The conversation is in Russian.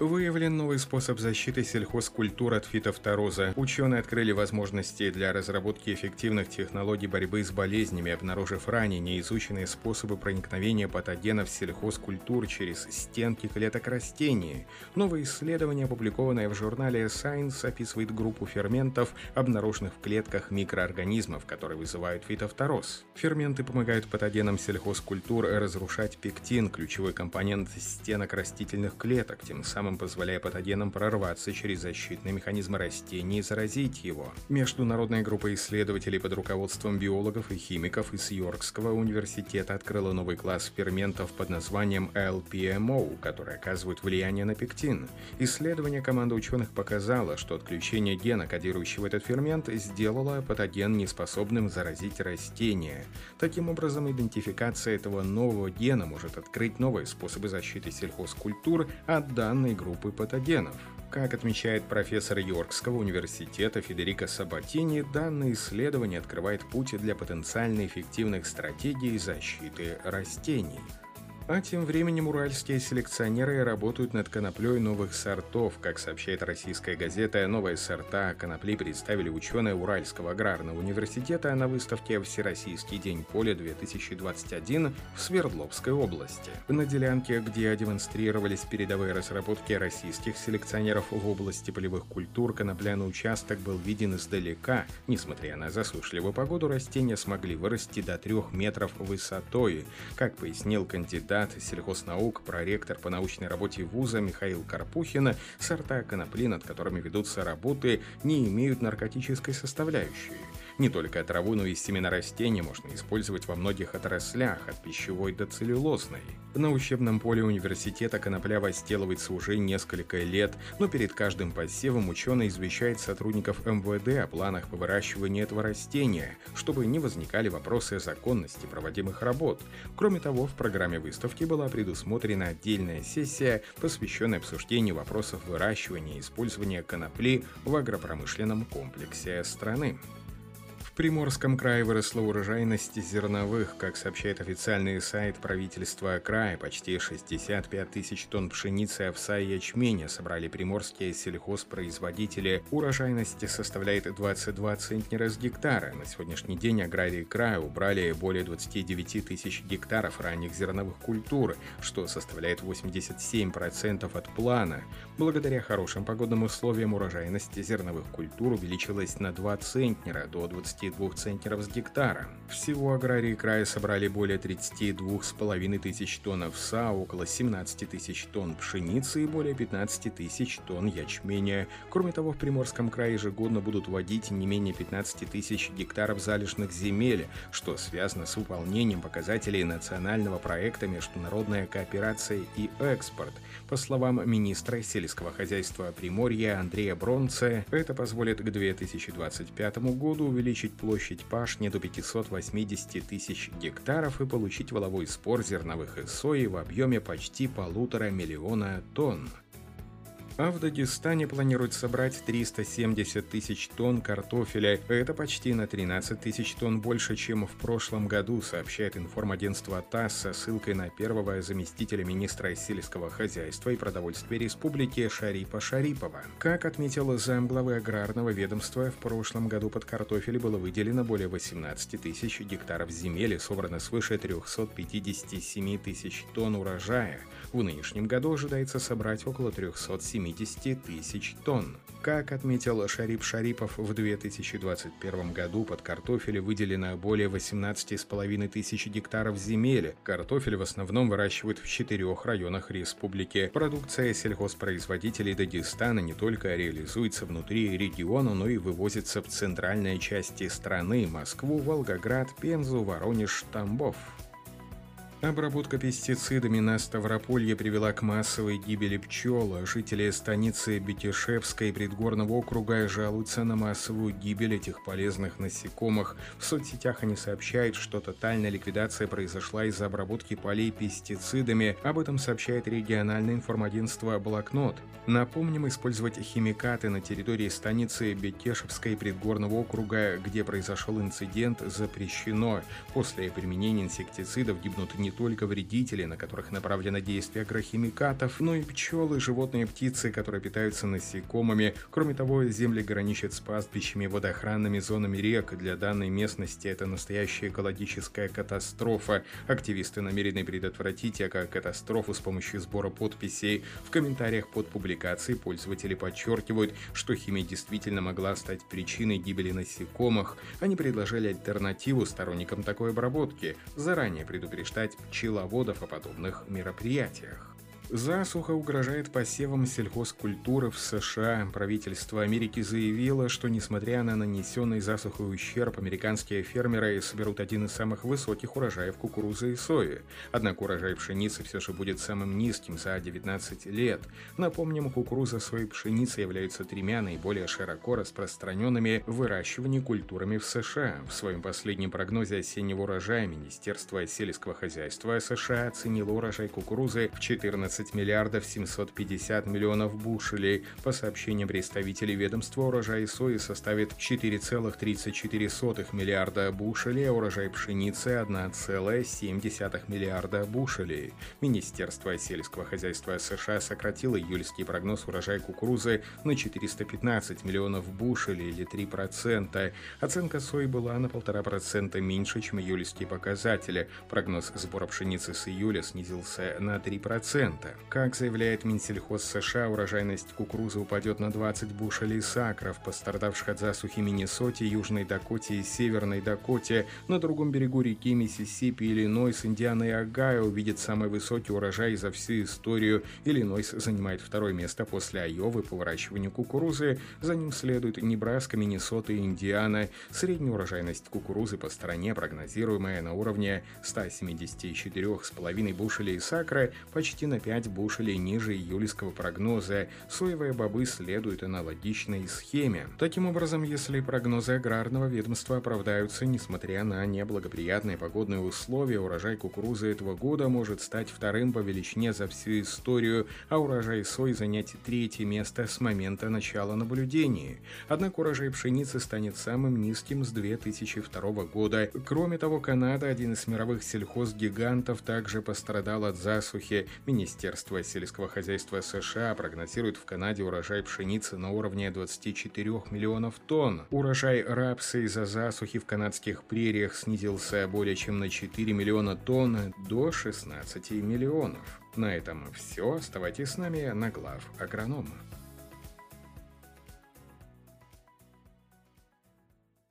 Выявлен новый способ защиты сельхозкультур от фитофтороза. Ученые открыли возможности для разработки эффективных технологий борьбы с болезнями, обнаружив ранее неизученные способы проникновения патогенов сельхозкультур через стенки клеток растений. Новое исследование, опубликованное в журнале Science, описывает группу ферментов, обнаруженных в клетках микроорганизмов, которые вызывают фитофтороз. Ферменты помогают патогенам сельхозкультур разрушать пектин, ключевой компонент стенок растительных клеток, тем самым самым позволяя патогенам прорваться через защитные механизмы растений и заразить его. Международная группа исследователей под руководством биологов и химиков из Йоркского университета открыла новый класс ферментов под названием LPMO, которые оказывают влияние на пектин. Исследование команды ученых показало, что отключение гена, кодирующего этот фермент, сделало патоген неспособным заразить растения. Таким образом, идентификация этого нового гена может открыть новые способы защиты сельхозкультур от данной группы патогенов. Как отмечает профессор Йоркского университета Федерико Сабатини, данное исследование открывает путь для потенциально эффективных стратегий защиты растений. А тем временем уральские селекционеры работают над коноплей новых сортов. Как сообщает российская газета, новые сорта конопли представили ученые Уральского аграрного университета на выставке «Всероссийский день поля-2021» в Свердловской области. На делянке, где демонстрировались передовые разработки российских селекционеров в области полевых культур, конопляный участок был виден издалека. Несмотря на засушливую погоду, растения смогли вырасти до трех метров высотой. Как пояснил кандидат кандидат сельхознаук, проректор по научной работе вуза Михаил Карпухин, сорта конопли, над которыми ведутся работы, не имеют наркотической составляющей. Не только траву, но и семена растений можно использовать во многих отраслях, от пищевой до целлюлозной. На учебном поле университета конопля возделывается уже несколько лет, но перед каждым посевом ученый извещает сотрудников МВД о планах по выращиванию этого растения, чтобы не возникали вопросы о законности проводимых работ. Кроме того, в программе выставки была предусмотрена отдельная сессия, посвященная обсуждению вопросов выращивания и использования конопли в агропромышленном комплексе страны. Приморском крае выросла урожайность зерновых. Как сообщает официальный сайт правительства края, почти 65 тысяч тонн пшеницы, овса и ячменя собрали приморские сельхозпроизводители. Урожайность составляет 22 центнера с гектара. На сегодняшний день аграрии края убрали более 29 тысяч гектаров ранних зерновых культур, что составляет 87% от плана. Благодаря хорошим погодным условиям урожайность зерновых культур увеличилась на 2 центнера до 20 22 центнеров с гектара. Всего аграрии края собрали более 32,5 тысяч тонн овса, около 17 тысяч тонн пшеницы и более 15 тысяч тонн ячменя. Кроме того, в Приморском крае ежегодно будут вводить не менее 15 тысяч гектаров залежных земель, что связано с выполнением показателей национального проекта «Международная кооперация и экспорт». По словам министра сельского хозяйства Приморья Андрея Бронце, это позволит к 2025 году увеличить площадь пашни до 580 тысяч гектаров и получить воловой спор зерновых и сои в объеме почти полутора миллиона тонн. А в Дагестане планируют собрать 370 тысяч тонн картофеля. Это почти на 13 тысяч тонн больше, чем в прошлом году, сообщает информагентство ТАСС со ссылкой на первого заместителя министра сельского хозяйства и продовольствия республики Шарипа Шарипова. Как отметил замглавы аграрного ведомства, в прошлом году под картофель было выделено более 18 тысяч гектаров земель и собрано свыше 357 тысяч тонн урожая. В нынешнем году ожидается собрать около 370 тысяч тонн. Как отметил Шарип Шарипов, в 2021 году под картофель выделено более 18,5 тысяч гектаров земель. Картофель в основном выращивают в четырех районах республики. Продукция сельхозпроизводителей Дагестана не только реализуется внутри региона, но и вывозится в центральной части страны – Москву, Волгоград, Пензу, Воронеж, Тамбов. Обработка пестицидами на Ставрополье привела к массовой гибели пчел. Жители станицы Бетишевской предгорного округа жалуются на массовую гибель этих полезных насекомых. В соцсетях они сообщают, что тотальная ликвидация произошла из-за обработки полей пестицидами. Об этом сообщает региональное информагентство «Блокнот». Напомним, использовать химикаты на территории станицы Бетешевской предгорного округа, где произошел инцидент, запрещено. После применения инсектицидов гибнут не не только вредители, на которых направлено действие агрохимикатов, но и пчелы, животные и птицы, которые питаются насекомыми. Кроме того, земли граничат с пастбищами, водоохранными зонами рек. Для данной местности это настоящая экологическая катастрофа. Активисты намерены предотвратить эко-катастрофу с помощью сбора подписей. В комментариях под публикацией пользователи подчеркивают, что химия действительно могла стать причиной гибели насекомых. Они предложили альтернативу сторонникам такой обработки – заранее предупреждать пчеловодов о подобных мероприятиях. Засуха угрожает посевам сельхозкультуры в США. Правительство Америки заявило, что несмотря на нанесенный засухой ущерб, американские фермеры соберут один из самых высоких урожаев кукурузы и сои. Однако урожай пшеницы все же будет самым низким за 19 лет. Напомним, кукуруза, сои и пшеница являются тремя наиболее широко распространенными в выращивании культурами в США. В своем последнем прогнозе осеннего урожая Министерство сельского хозяйства США оценило урожай кукурузы в 14 15 миллиардов 750 миллионов бушелей. По сообщениям представителей ведомства, урожай сои составит 4,34 миллиарда бушелей, а урожай пшеницы 1,7 миллиарда бушелей. Министерство сельского хозяйства США сократило июльский прогноз урожая кукурузы на 415 миллионов бушелей или 3%. Оценка сои была на 1,5% меньше, чем июльские показатели. Прогноз сбора пшеницы с июля снизился на 3%. Как заявляет Минсельхоз США, урожайность кукурузы упадет на 20 бушелей сакров, пострадавших от засухи Миннесоте, Южной Дакоте и Северной Дакоте. На другом берегу реки Миссисипи, Иллинойс, Индиана и Огайо увидят самый высокий урожай за всю историю. Иллинойс занимает второе место после Айовы по выращиванию кукурузы. За ним следуют Небраска, Миннесота и Индиана. Средняя урожайность кукурузы по стране, прогнозируемая на уровне 174,5 бушелей сакра, почти на 5 5 бушелей ниже июльского прогноза. Соевые бобы следуют аналогичной схеме. Таким образом, если прогнозы аграрного ведомства оправдаются, несмотря на неблагоприятные погодные условия, урожай кукурузы этого года может стать вторым по величине за всю историю, а урожай сои занять третье место с момента начала наблюдений. Однако урожай пшеницы станет самым низким с 2002 года. Кроме того, Канада, один из мировых сельхозгигантов, также пострадал от засухи. Министерство Министерство сельского хозяйства США прогнозирует в Канаде урожай пшеницы на уровне 24 миллионов тонн. Урожай рапса из-за засухи в канадских прериях снизился более чем на 4 миллиона тонн до 16 миллионов. На этом все. Оставайтесь с нами на глав агронома.